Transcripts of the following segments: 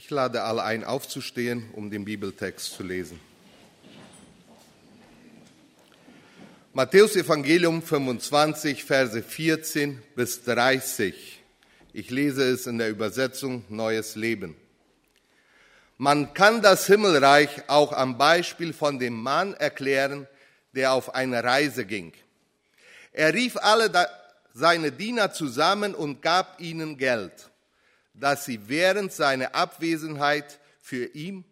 Ich lade alle ein, aufzustehen, um den Bibeltext zu lesen. Matthäus Evangelium 25, Verse 14 bis 30. Ich lese es in der Übersetzung Neues Leben. Man kann das Himmelreich auch am Beispiel von dem Mann erklären, der auf eine Reise ging. Er rief alle seine Diener zusammen und gab ihnen Geld, das sie während seiner Abwesenheit für ihn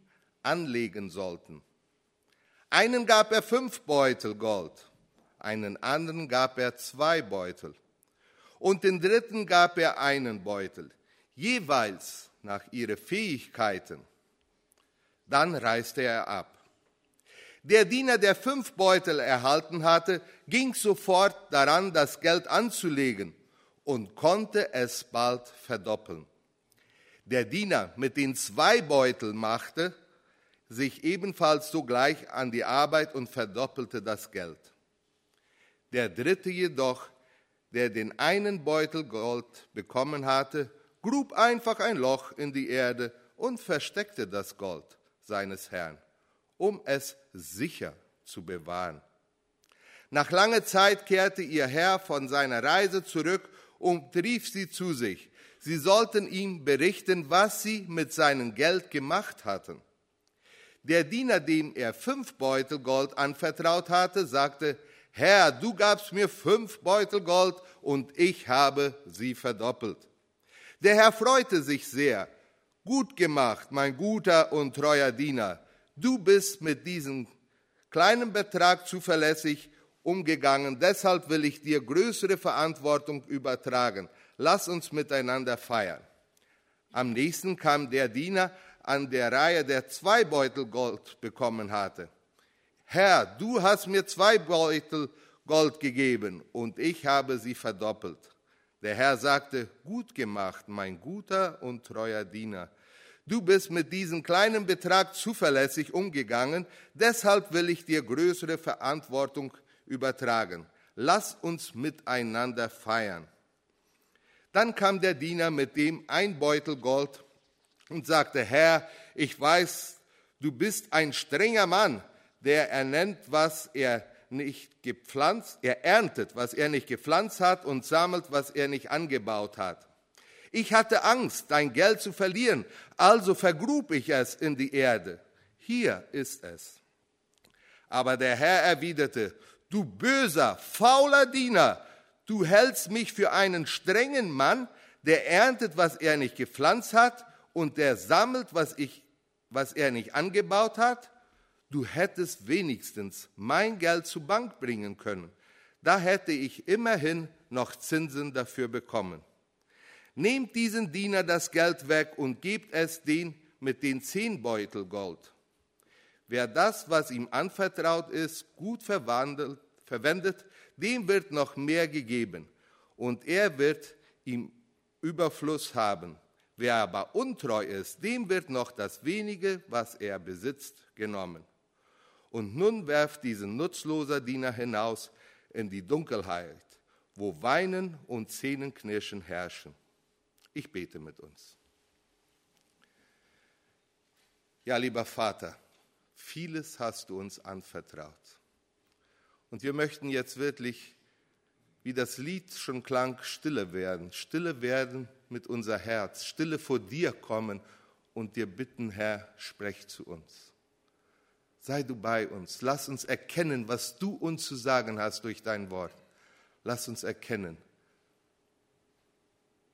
anlegen sollten. Einen gab er fünf Beutel Gold, einen anderen gab er zwei Beutel und den dritten gab er einen Beutel, jeweils nach ihren Fähigkeiten. Dann reiste er ab. Der Diener, der fünf Beutel erhalten hatte, ging sofort daran, das Geld anzulegen und konnte es bald verdoppeln. Der Diener mit den zwei Beuteln machte sich ebenfalls sogleich an die Arbeit und verdoppelte das Geld. Der dritte jedoch, der den einen Beutel Gold bekommen hatte, grub einfach ein Loch in die Erde und versteckte das Gold seines Herrn, um es sicher zu bewahren. Nach langer Zeit kehrte ihr Herr von seiner Reise zurück und rief sie zu sich. Sie sollten ihm berichten, was sie mit seinem Geld gemacht hatten. Der Diener, dem er fünf Beutel Gold anvertraut hatte, sagte, Herr, du gabst mir fünf Beutel Gold und ich habe sie verdoppelt. Der Herr freute sich sehr. Gut gemacht, mein guter und treuer Diener. Du bist mit diesem kleinen Betrag zuverlässig umgegangen. Deshalb will ich dir größere Verantwortung übertragen. Lass uns miteinander feiern. Am nächsten kam der Diener an der Reihe, der zwei Beutel Gold bekommen hatte. Herr, du hast mir zwei Beutel Gold gegeben und ich habe sie verdoppelt. Der Herr sagte, gut gemacht, mein guter und treuer Diener. Du bist mit diesem kleinen Betrag zuverlässig umgegangen, deshalb will ich dir größere Verantwortung übertragen. Lass uns miteinander feiern. Dann kam der Diener mit dem ein Beutel Gold und sagte, Herr, ich weiß, du bist ein strenger Mann, der ernennt, was er nicht gepflanzt, er erntet, was er nicht gepflanzt hat und sammelt, was er nicht angebaut hat. Ich hatte Angst, dein Geld zu verlieren, also vergrub ich es in die Erde. Hier ist es. Aber der Herr erwiderte, du böser, fauler Diener, du hältst mich für einen strengen Mann, der erntet, was er nicht gepflanzt hat und der sammelt, was, ich, was er nicht angebaut hat. Du hättest wenigstens mein Geld zur Bank bringen können. Da hätte ich immerhin noch Zinsen dafür bekommen. Nehmt diesen Diener das Geld weg und gebt es den mit den zehn Beutel Gold. Wer das, was ihm anvertraut ist, gut verwandelt, verwendet, dem wird noch mehr gegeben und er wird ihm Überfluss haben. Wer aber untreu ist, dem wird noch das wenige, was er besitzt, genommen. Und nun werft diesen nutzloser Diener hinaus in die Dunkelheit, wo Weinen und Zähnenknirschen herrschen. Ich bete mit uns. Ja, lieber Vater, vieles hast du uns anvertraut. Und wir möchten jetzt wirklich, wie das Lied schon klang, stille werden. Stille werden mit unser Herz. Stille vor dir kommen und dir bitten, Herr, sprech zu uns. Sei du bei uns. Lass uns erkennen, was du uns zu sagen hast durch dein Wort. Lass uns erkennen,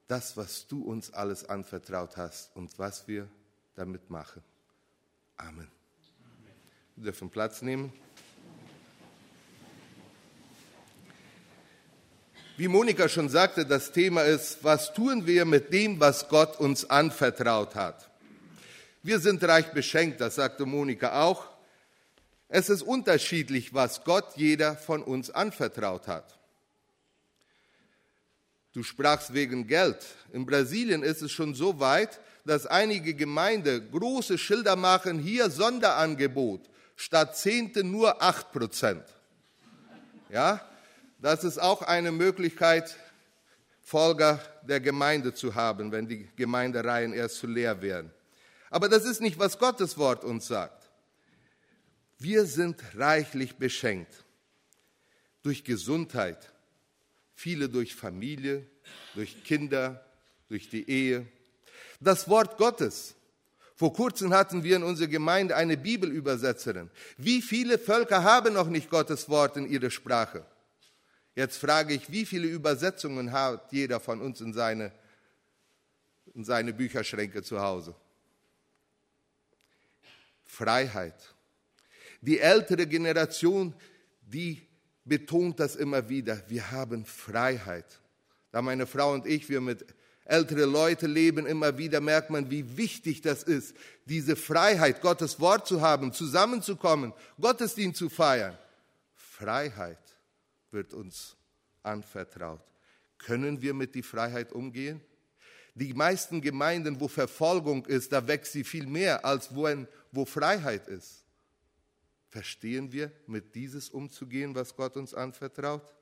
das, was du uns alles anvertraut hast und was wir damit machen. Amen. Wir dürfen Platz nehmen. Wie Monika schon sagte, das Thema ist, was tun wir mit dem, was Gott uns anvertraut hat? Wir sind reich beschenkt, das sagte Monika auch. Es ist unterschiedlich, was Gott jeder von uns anvertraut hat. Du sprachst wegen Geld. In Brasilien ist es schon so weit, dass einige Gemeinden große Schilder machen, hier Sonderangebot, statt Zehnte nur acht Prozent. Ja, das ist auch eine Möglichkeit, Folger der Gemeinde zu haben, wenn die Gemeindereihen erst zu leer werden. Aber das ist nicht, was Gottes Wort uns sagt. Wir sind reichlich beschenkt durch Gesundheit, viele durch Familie, durch Kinder, durch die Ehe. Das Wort Gottes. Vor kurzem hatten wir in unserer Gemeinde eine Bibelübersetzerin. Wie viele Völker haben noch nicht Gottes Wort in ihrer Sprache? Jetzt frage ich, wie viele Übersetzungen hat jeder von uns in seine, in seine Bücherschränke zu Hause? Freiheit. Die ältere Generation, die betont das immer wieder. Wir haben Freiheit. Da meine Frau und ich, wir mit ältere Leute leben, immer wieder merkt man, wie wichtig das ist, diese Freiheit, Gottes Wort zu haben, zusammenzukommen, Gottesdienst zu feiern. Freiheit wird uns anvertraut. Können wir mit die Freiheit umgehen? Die meisten Gemeinden, wo Verfolgung ist, da wächst sie viel mehr, als wo, ein, wo Freiheit ist. Verstehen wir, mit dieses umzugehen, was Gott uns anvertraut?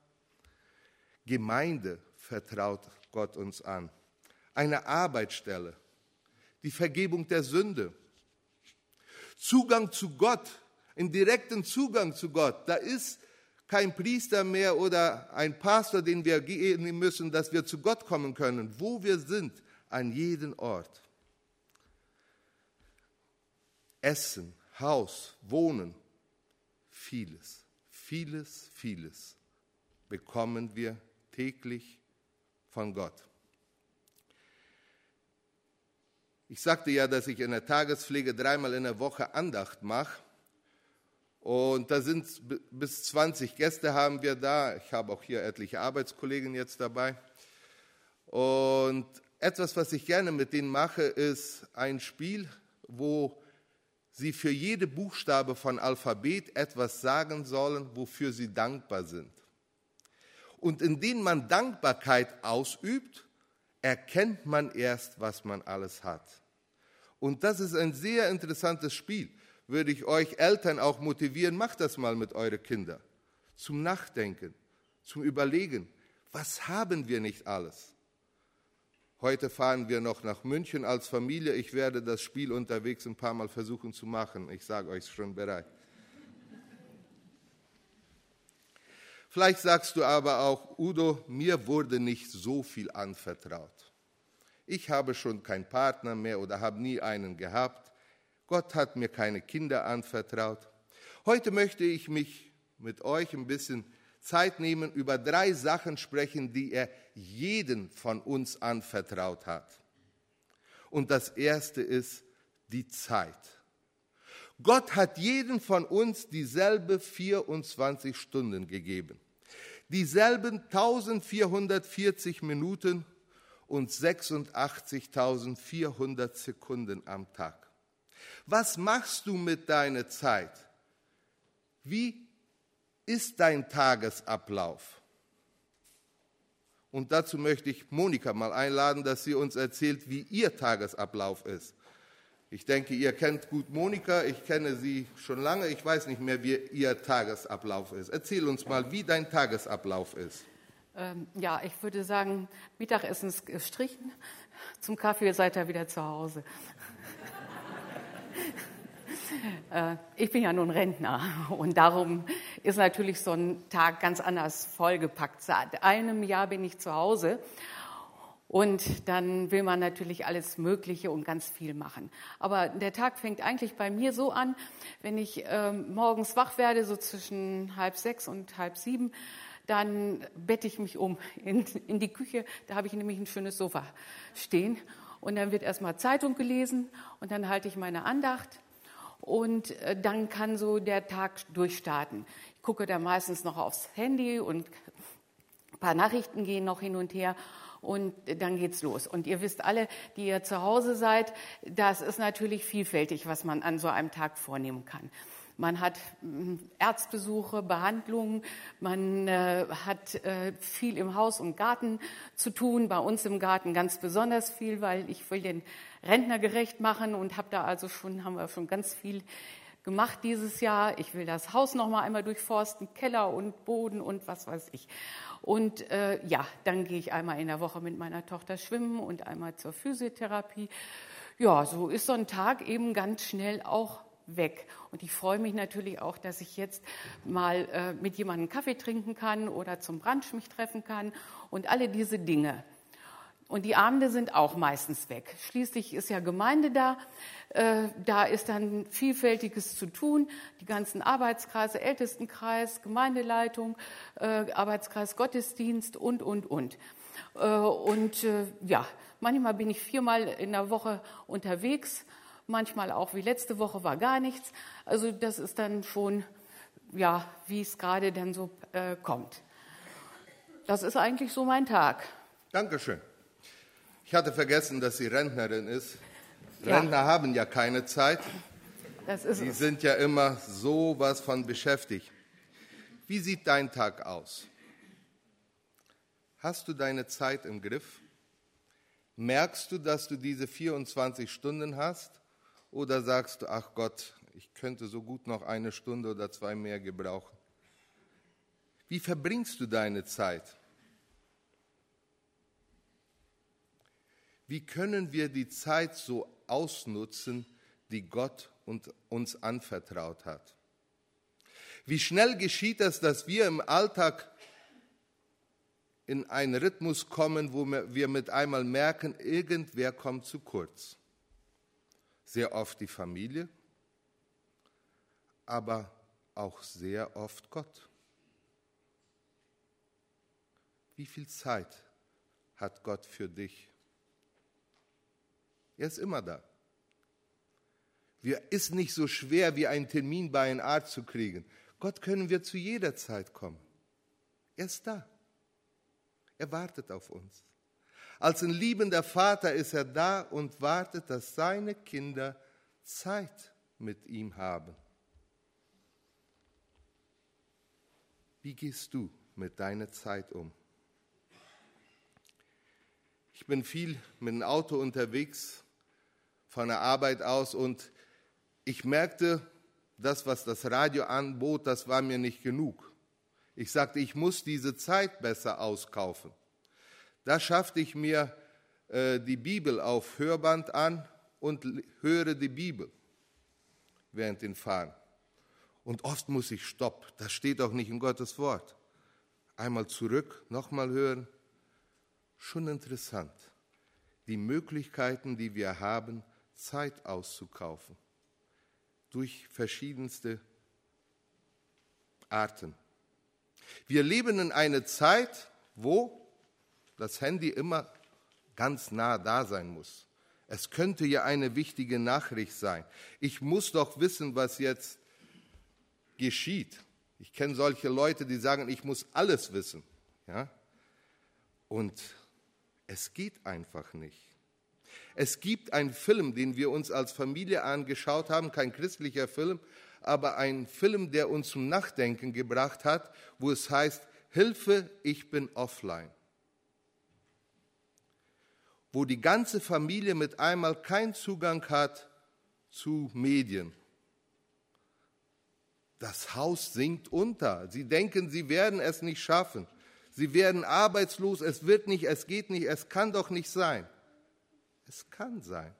Gemeinde vertraut Gott uns an. Eine Arbeitsstelle, die Vergebung der Sünde, Zugang zu Gott, einen direkten Zugang zu Gott. Da ist kein Priester mehr oder ein Pastor, den wir gehen müssen, dass wir zu Gott kommen können. Wo wir sind, an jedem Ort. Essen, Haus, Wohnen, vieles, vieles, vieles bekommen wir täglich von Gott. Ich sagte ja, dass ich in der Tagespflege dreimal in der Woche Andacht mache. Und da sind bis 20 Gäste haben wir da. Ich habe auch hier etliche Arbeitskollegen jetzt dabei. Und etwas, was ich gerne mit denen mache, ist ein Spiel, wo sie für jede Buchstabe von Alphabet etwas sagen sollen, wofür sie dankbar sind. Und indem man Dankbarkeit ausübt, erkennt man erst, was man alles hat. Und das ist ein sehr interessantes Spiel würde ich euch Eltern auch motivieren, macht das mal mit euren Kindern. Zum Nachdenken, zum Überlegen, was haben wir nicht alles? Heute fahren wir noch nach München als Familie. Ich werde das Spiel unterwegs ein paar Mal versuchen zu machen. Ich sage euch schon bereit. Vielleicht sagst du aber auch, Udo, mir wurde nicht so viel anvertraut. Ich habe schon keinen Partner mehr oder habe nie einen gehabt. Gott hat mir keine Kinder anvertraut. Heute möchte ich mich mit euch ein bisschen Zeit nehmen, über drei Sachen sprechen, die er jeden von uns anvertraut hat. Und das erste ist die Zeit. Gott hat jeden von uns dieselbe 24 Stunden gegeben, dieselben 1440 Minuten und 86.400 Sekunden am Tag. Was machst du mit deiner Zeit? Wie ist dein Tagesablauf? Und dazu möchte ich Monika mal einladen, dass sie uns erzählt, wie ihr Tagesablauf ist. Ich denke, ihr kennt gut Monika, ich kenne sie schon lange, ich weiß nicht mehr, wie ihr Tagesablauf ist. Erzähl uns mal, wie dein Tagesablauf ist. Ähm, ja, ich würde sagen, Mittagessen ist gestrichen, zum Kaffee seid ihr wieder zu Hause. Äh, ich bin ja nun Rentner und darum ist natürlich so ein Tag ganz anders vollgepackt. Seit einem Jahr bin ich zu Hause und dann will man natürlich alles Mögliche und ganz viel machen. Aber der Tag fängt eigentlich bei mir so an, wenn ich äh, morgens wach werde, so zwischen halb sechs und halb sieben, dann bette ich mich um in, in die Küche. Da habe ich nämlich ein schönes Sofa stehen. Und dann wird erstmal Zeitung gelesen und dann halte ich meine Andacht und äh, dann kann so der Tag durchstarten. Ich gucke da meistens noch aufs Handy und ein paar Nachrichten gehen noch hin und her und dann geht's los. Und ihr wisst alle, die ihr zu Hause seid, das ist natürlich vielfältig, was man an so einem Tag vornehmen kann. Man hat Ärztbesuche, Behandlungen, man äh, hat äh, viel im Haus und Garten zu tun. Bei uns im Garten ganz besonders viel, weil ich will den Rentner gerecht machen und habe da also schon, haben wir schon ganz viel gemacht dieses Jahr. Ich will das Haus noch mal einmal durchforsten, Keller und Boden und was weiß ich. Und äh, ja, dann gehe ich einmal in der Woche mit meiner Tochter schwimmen und einmal zur Physiotherapie. ja, so ist so ein Tag eben ganz schnell auch weg. Und ich freue mich natürlich auch, dass ich jetzt mal äh, mit jemandem Kaffee trinken kann oder zum Brunch mich treffen kann und alle diese Dinge. Und die Abende sind auch meistens weg. Schließlich ist ja Gemeinde da. Äh, da ist dann vielfältiges zu tun. Die ganzen Arbeitskreise, Ältestenkreis, Gemeindeleitung, äh, Arbeitskreis Gottesdienst und, und, und. Äh, und äh, ja, manchmal bin ich viermal in der Woche unterwegs. Manchmal auch wie letzte Woche war gar nichts. Also das ist dann schon, ja, wie es gerade dann so äh, kommt. Das ist eigentlich so mein Tag. Dankeschön. Ich hatte vergessen, dass sie Rentnerin ist. Ja. Rentner haben ja keine Zeit. Das ist sie es. sind ja immer so was von beschäftigt. Wie sieht dein Tag aus? Hast du deine Zeit im Griff? Merkst du, dass du diese 24 Stunden hast? Oder sagst du, ach Gott, ich könnte so gut noch eine Stunde oder zwei mehr gebrauchen? Wie verbringst du deine Zeit? Wie können wir die Zeit so ausnutzen, die Gott uns anvertraut hat? Wie schnell geschieht es, dass wir im Alltag in einen Rhythmus kommen, wo wir mit einmal merken, irgendwer kommt zu kurz. Sehr oft die Familie, aber auch sehr oft Gott. Wie viel Zeit hat Gott für dich? Er ist immer da. Wir ist nicht so schwer, wie einen Termin bei einem Arzt zu kriegen. Gott können wir zu jeder Zeit kommen. Er ist da. Er wartet auf uns. Als ein liebender Vater ist er da und wartet, dass seine Kinder Zeit mit ihm haben. Wie gehst du mit deiner Zeit um? Ich bin viel mit dem Auto unterwegs von der Arbeit aus und ich merkte, das, was das Radio anbot, das war mir nicht genug. Ich sagte, ich muss diese Zeit besser auskaufen. Da schaffte ich mir äh, die Bibel auf Hörband an und höre die Bibel während den Fahren. Und oft muss ich stopp, das steht auch nicht in Gottes Wort. Einmal zurück, nochmal hören. Schon interessant. Die Möglichkeiten, die wir haben, Zeit auszukaufen. Durch verschiedenste Arten. Wir leben in einer Zeit, wo das Handy immer ganz nah da sein muss. Es könnte ja eine wichtige Nachricht sein. Ich muss doch wissen, was jetzt geschieht. Ich kenne solche Leute, die sagen, ich muss alles wissen. Ja? Und es geht einfach nicht. Es gibt einen Film, den wir uns als Familie angeschaut haben, kein christlicher Film, aber ein Film, der uns zum Nachdenken gebracht hat, wo es heißt, Hilfe, ich bin offline. Wo die ganze Familie mit einmal keinen Zugang hat zu Medien. Das Haus sinkt unter. Sie denken, sie werden es nicht schaffen. Sie werden arbeitslos, es wird nicht, es geht nicht, es kann doch nicht sein. Es kann sein.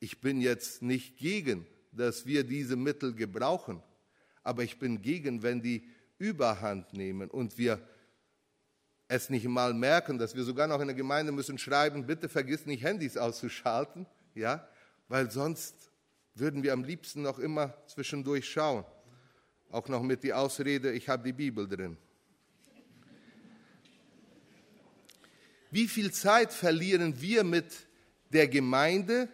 Ich bin jetzt nicht gegen, dass wir diese Mittel gebrauchen, aber ich bin gegen, wenn die Überhand nehmen und wir es nicht mal merken, dass wir sogar noch in der Gemeinde müssen schreiben, bitte vergiss nicht Handys auszuschalten, ja, weil sonst würden wir am liebsten noch immer zwischendurch schauen. Auch noch mit die Ausrede, ich habe die Bibel drin. Wie viel Zeit verlieren wir mit der Gemeinde,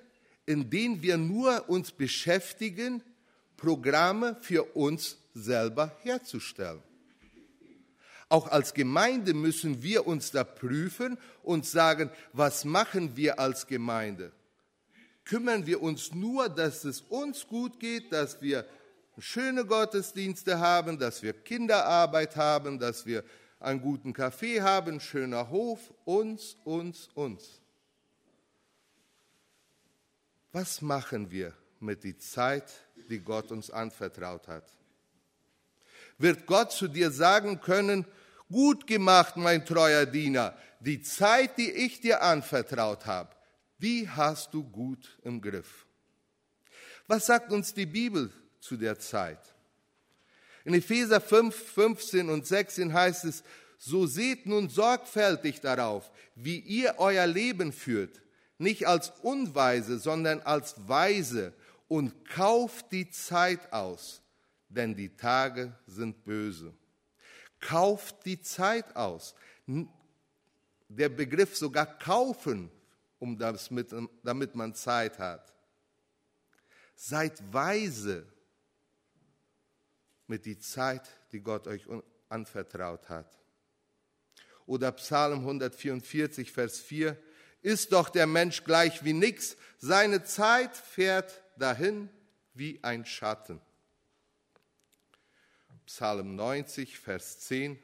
indem wir nur uns beschäftigen, Programme für uns selber herzustellen? Auch als Gemeinde müssen wir uns da prüfen und sagen, was machen wir als Gemeinde? Kümmern wir uns nur, dass es uns gut geht, dass wir schöne Gottesdienste haben, dass wir Kinderarbeit haben, dass wir einen guten Kaffee haben, schöner Hof, uns, uns, uns. Was machen wir mit der Zeit, die Gott uns anvertraut hat? Wird Gott zu dir sagen können, gut gemacht, mein treuer Diener, die Zeit, die ich dir anvertraut habe, Wie hast du gut im Griff? Was sagt uns die Bibel zu der Zeit? In Epheser 5, 15 und 16 heißt es, so seht nun sorgfältig darauf, wie ihr euer Leben führt, nicht als Unweise, sondern als Weise und kauft die Zeit aus, denn die Tage sind böse. Kauft die Zeit aus. Der Begriff sogar kaufen, um das mit, damit man Zeit hat. Seid weise mit die Zeit, die Gott euch anvertraut hat. Oder Psalm 144, Vers 4, ist doch der Mensch gleich wie nix, seine Zeit fährt dahin wie ein Schatten. Psalm 90, Vers 10.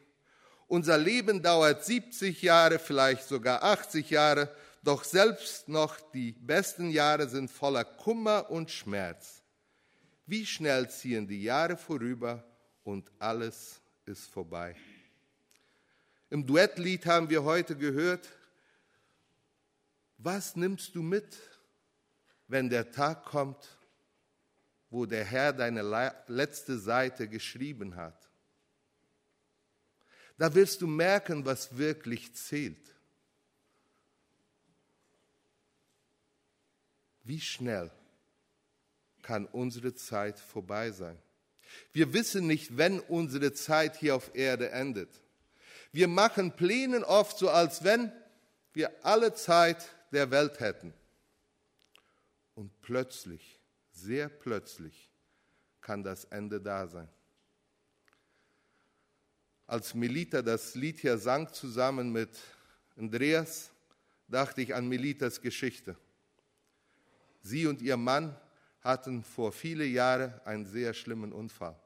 Unser Leben dauert 70 Jahre, vielleicht sogar 80 Jahre, doch selbst noch die besten Jahre sind voller Kummer und Schmerz. Wie schnell ziehen die Jahre vorüber und alles ist vorbei. Im Duettlied haben wir heute gehört, was nimmst du mit, wenn der Tag kommt, wo der Herr deine letzte Seite geschrieben hat? Da wirst du merken, was wirklich zählt. Wie schnell kann unsere Zeit vorbei sein? Wir wissen nicht, wenn unsere Zeit hier auf Erde endet. Wir machen Pläne oft so, als wenn wir alle Zeit der Welt hätten. Und plötzlich, sehr plötzlich, kann das Ende da sein. Als Melita das Lied hier sang zusammen mit Andreas, dachte ich an Melitas Geschichte. Sie und ihr Mann hatten vor viele Jahren einen sehr schlimmen Unfall.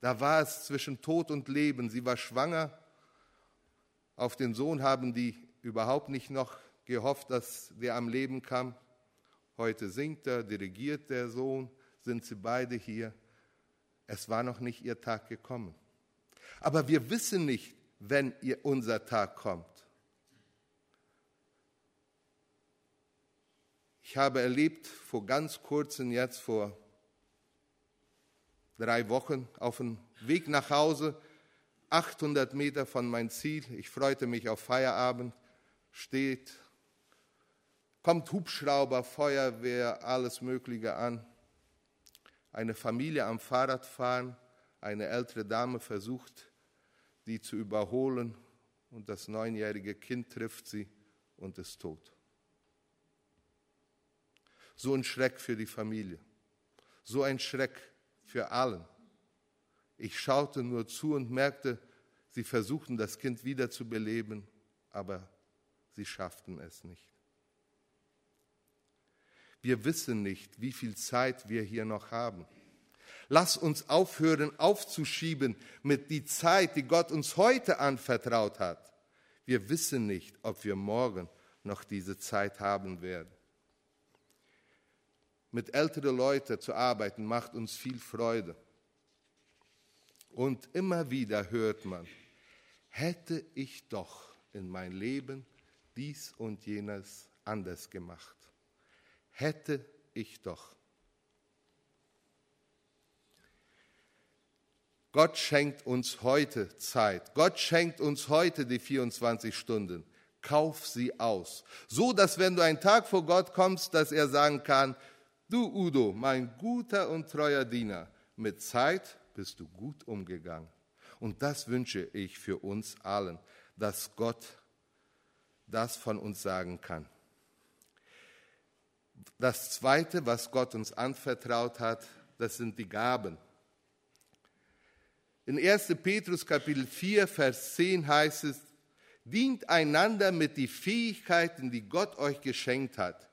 Da war es zwischen Tod und Leben. Sie war schwanger. Auf den Sohn haben die überhaupt nicht noch gehofft, dass der am Leben kam. Heute singt er, dirigiert der Sohn, sind sie beide hier. Es war noch nicht ihr Tag gekommen. Aber wir wissen nicht, wenn ihr unser Tag kommt. Ich habe erlebt vor ganz kurzem, jetzt vor drei Wochen, auf dem Weg nach Hause, 800 Meter von mein Ziel, ich freute mich auf Feierabend, steht, kommt Hubschrauber, Feuerwehr, alles Mögliche an. Eine Familie am Fahrrad fahren, eine ältere Dame versucht, die zu überholen und das neunjährige Kind trifft sie und ist tot. So ein Schreck für die Familie, so ein Schreck für allen. Ich schaute nur zu und merkte, sie versuchten das Kind wieder zu beleben, aber sie schafften es nicht. Wir wissen nicht, wie viel Zeit wir hier noch haben. Lass uns aufhören aufzuschieben mit die Zeit, die Gott uns heute anvertraut hat. Wir wissen nicht, ob wir morgen noch diese Zeit haben werden. Mit älteren Leuten zu arbeiten macht uns viel Freude. Und immer wieder hört man, hätte ich doch in mein Leben dies und jenes anders gemacht. Hätte ich doch. Gott schenkt uns heute Zeit. Gott schenkt uns heute die 24 Stunden. Kauf sie aus. So, dass wenn du einen Tag vor Gott kommst, dass er sagen kann, Du Udo, mein guter und treuer Diener, mit Zeit bist du gut umgegangen. Und das wünsche ich für uns allen, dass Gott das von uns sagen kann. Das Zweite, was Gott uns anvertraut hat, das sind die Gaben. In 1. Petrus Kapitel 4, Vers 10 heißt es, dient einander mit den Fähigkeiten, die Gott euch geschenkt hat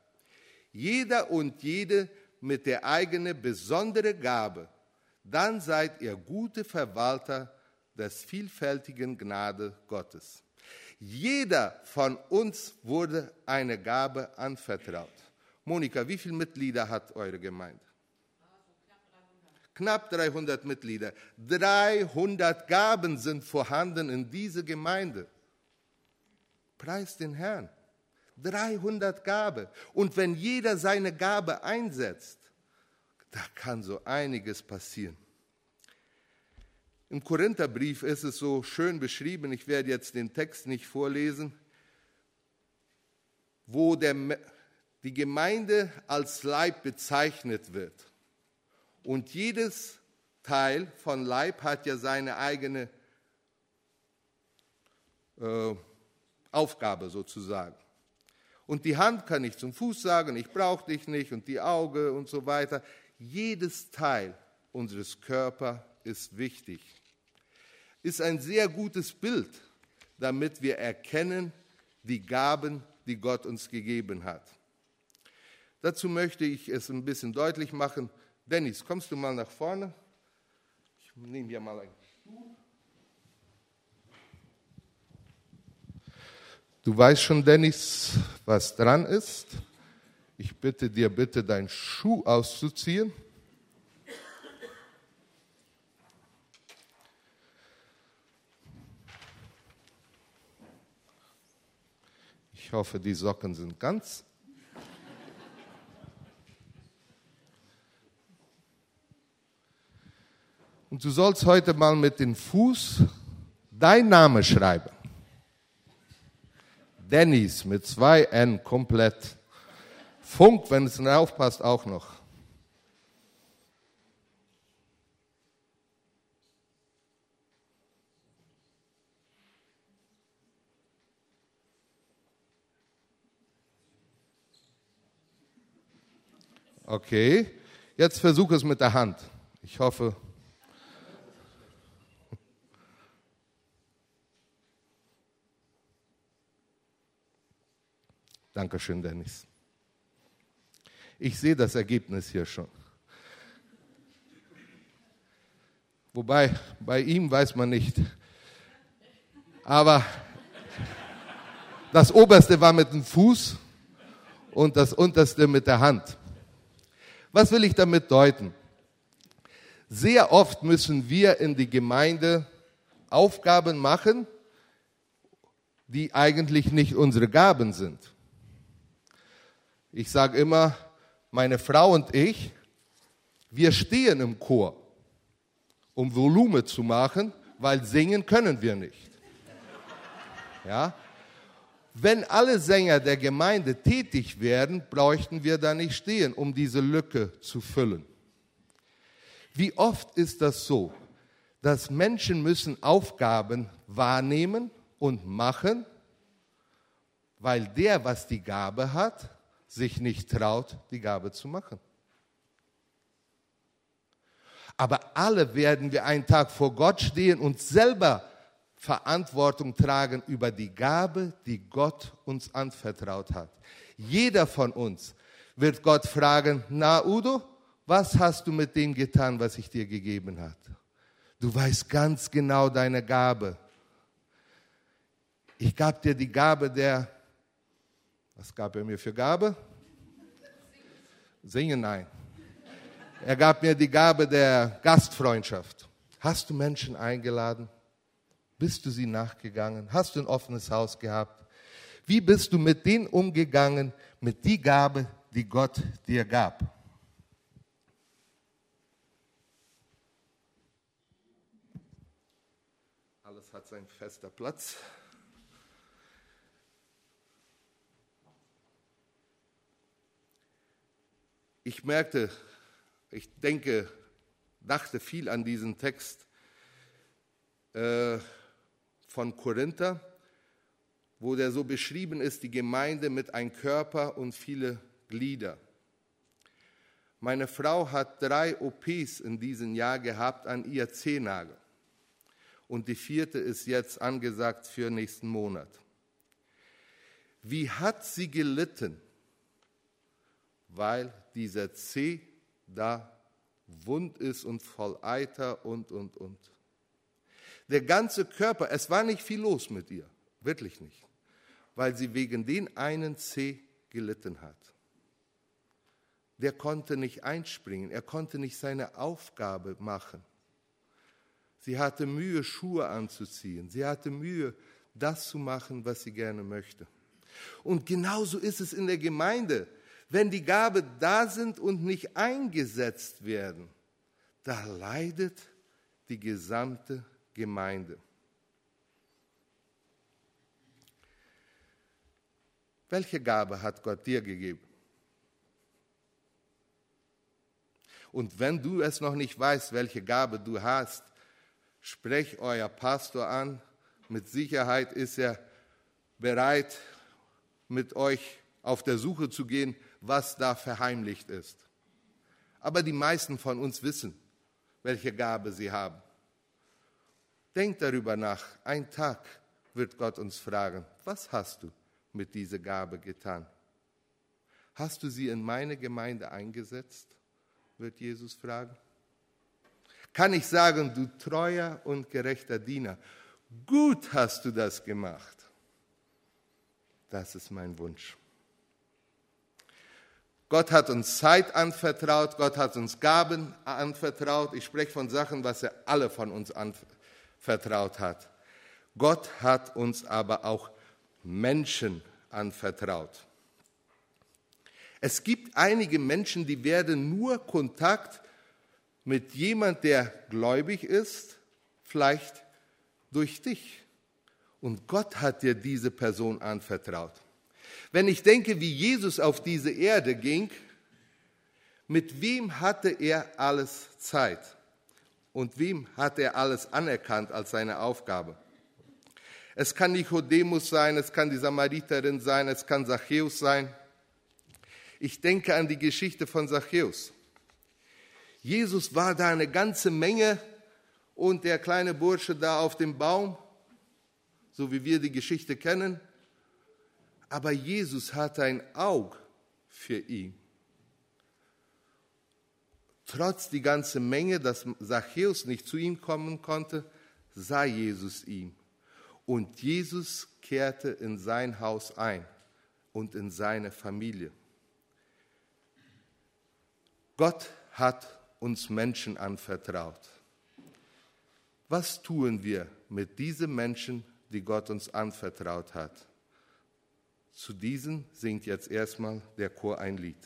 jeder und jede mit der eigenen besonderen Gabe, dann seid ihr gute Verwalter des vielfältigen Gnade Gottes. Jeder von uns wurde eine Gabe anvertraut. Monika, wie viele Mitglieder hat eure Gemeinde? Knapp 300 Mitglieder. 300 Gaben sind vorhanden in dieser Gemeinde. Preis den Herrn. 300 Gabe. Und wenn jeder seine Gabe einsetzt, da kann so einiges passieren. Im Korintherbrief ist es so schön beschrieben, ich werde jetzt den Text nicht vorlesen, wo der, die Gemeinde als Leib bezeichnet wird. Und jedes Teil von Leib hat ja seine eigene äh, Aufgabe sozusagen. Und die Hand kann ich zum Fuß sagen, ich brauche dich nicht und die Auge und so weiter. Jedes Teil unseres Körpers ist wichtig. Ist ein sehr gutes Bild, damit wir erkennen die Gaben, die Gott uns gegeben hat. Dazu möchte ich es ein bisschen deutlich machen. Dennis, kommst du mal nach vorne? Ich nehme hier mal einen Stuhl. Du weißt schon, Dennis, was dran ist. Ich bitte dir bitte, deinen Schuh auszuziehen. Ich hoffe, die Socken sind ganz. Und du sollst heute mal mit dem Fuß dein Name schreiben. Dennis mit zwei N komplett. Funk, wenn es aufpasst, auch noch. Okay, jetzt versuche es mit der Hand. Ich hoffe, Dankeschön, Dennis. Ich sehe das Ergebnis hier schon. Wobei, bei ihm weiß man nicht. Aber das oberste war mit dem Fuß und das unterste mit der Hand. Was will ich damit deuten? Sehr oft müssen wir in die Gemeinde Aufgaben machen, die eigentlich nicht unsere Gaben sind. Ich sage immer, meine Frau und ich, wir stehen im Chor, um Volumen zu machen, weil singen können wir nicht. Ja? Wenn alle Sänger der Gemeinde tätig werden, bräuchten wir da nicht stehen, um diese Lücke zu füllen. Wie oft ist das so, dass Menschen müssen Aufgaben wahrnehmen und machen, weil der, was die Gabe hat, sich nicht traut, die Gabe zu machen. Aber alle werden wir einen Tag vor Gott stehen und selber Verantwortung tragen über die Gabe, die Gott uns anvertraut hat. Jeder von uns wird Gott fragen, na Udo, was hast du mit dem getan, was ich dir gegeben habe? Du weißt ganz genau deine Gabe. Ich gab dir die Gabe der was gab er mir für Gabe? Singen, nein. Er gab mir die Gabe der Gastfreundschaft. Hast du Menschen eingeladen? Bist du sie nachgegangen? Hast du ein offenes Haus gehabt? Wie bist du mit denen umgegangen, mit die Gabe, die Gott dir gab? Alles hat seinen fester Platz. Ich merkte, ich denke, dachte viel an diesen Text äh, von Korinther, wo der so beschrieben ist, die Gemeinde mit einem Körper und viele Glieder. Meine Frau hat drei OPs in diesem Jahr gehabt an ihr Zehennagel. Und die vierte ist jetzt angesagt für nächsten Monat. Wie hat sie gelitten? Weil dieser C da wund ist und voll Eiter und, und, und. Der ganze Körper, es war nicht viel los mit ihr, wirklich nicht, weil sie wegen den einen C gelitten hat. Der konnte nicht einspringen, er konnte nicht seine Aufgabe machen. Sie hatte Mühe, Schuhe anzuziehen, sie hatte Mühe, das zu machen, was sie gerne möchte. Und genauso ist es in der Gemeinde. Wenn die Gabe da sind und nicht eingesetzt werden, da leidet die gesamte Gemeinde. Welche Gabe hat Gott dir gegeben? Und wenn du es noch nicht weißt, welche Gabe du hast, sprech euer Pastor an. Mit Sicherheit ist er bereit, mit euch auf der Suche zu gehen, was da verheimlicht ist. Aber die meisten von uns wissen, welche Gabe sie haben. Denkt darüber nach. Ein Tag wird Gott uns fragen, was hast du mit dieser Gabe getan? Hast du sie in meine Gemeinde eingesetzt? wird Jesus fragen. Kann ich sagen, du treuer und gerechter Diener, gut hast du das gemacht. Das ist mein Wunsch. Gott hat uns Zeit anvertraut, Gott hat uns Gaben anvertraut. Ich spreche von Sachen, was er alle von uns anvertraut hat. Gott hat uns aber auch Menschen anvertraut. Es gibt einige Menschen, die werden nur Kontakt mit jemand, der gläubig ist, vielleicht durch dich. Und Gott hat dir diese Person anvertraut. Wenn ich denke, wie Jesus auf diese Erde ging, mit wem hatte er alles Zeit? Und wem hat er alles anerkannt als seine Aufgabe? Es kann Nicodemus sein, es kann die Samariterin sein, es kann Zachäus sein. Ich denke an die Geschichte von Zachäus. Jesus war da eine ganze Menge und der kleine Bursche da auf dem Baum, so wie wir die Geschichte kennen. Aber Jesus hatte ein Auge für ihn. Trotz die ganze Menge, dass Zachäus nicht zu ihm kommen konnte, sah Jesus ihn. Und Jesus kehrte in sein Haus ein und in seine Familie. Gott hat uns Menschen anvertraut. Was tun wir mit diesen Menschen, die Gott uns anvertraut hat? Zu diesen singt jetzt erstmal der Chor ein Lied.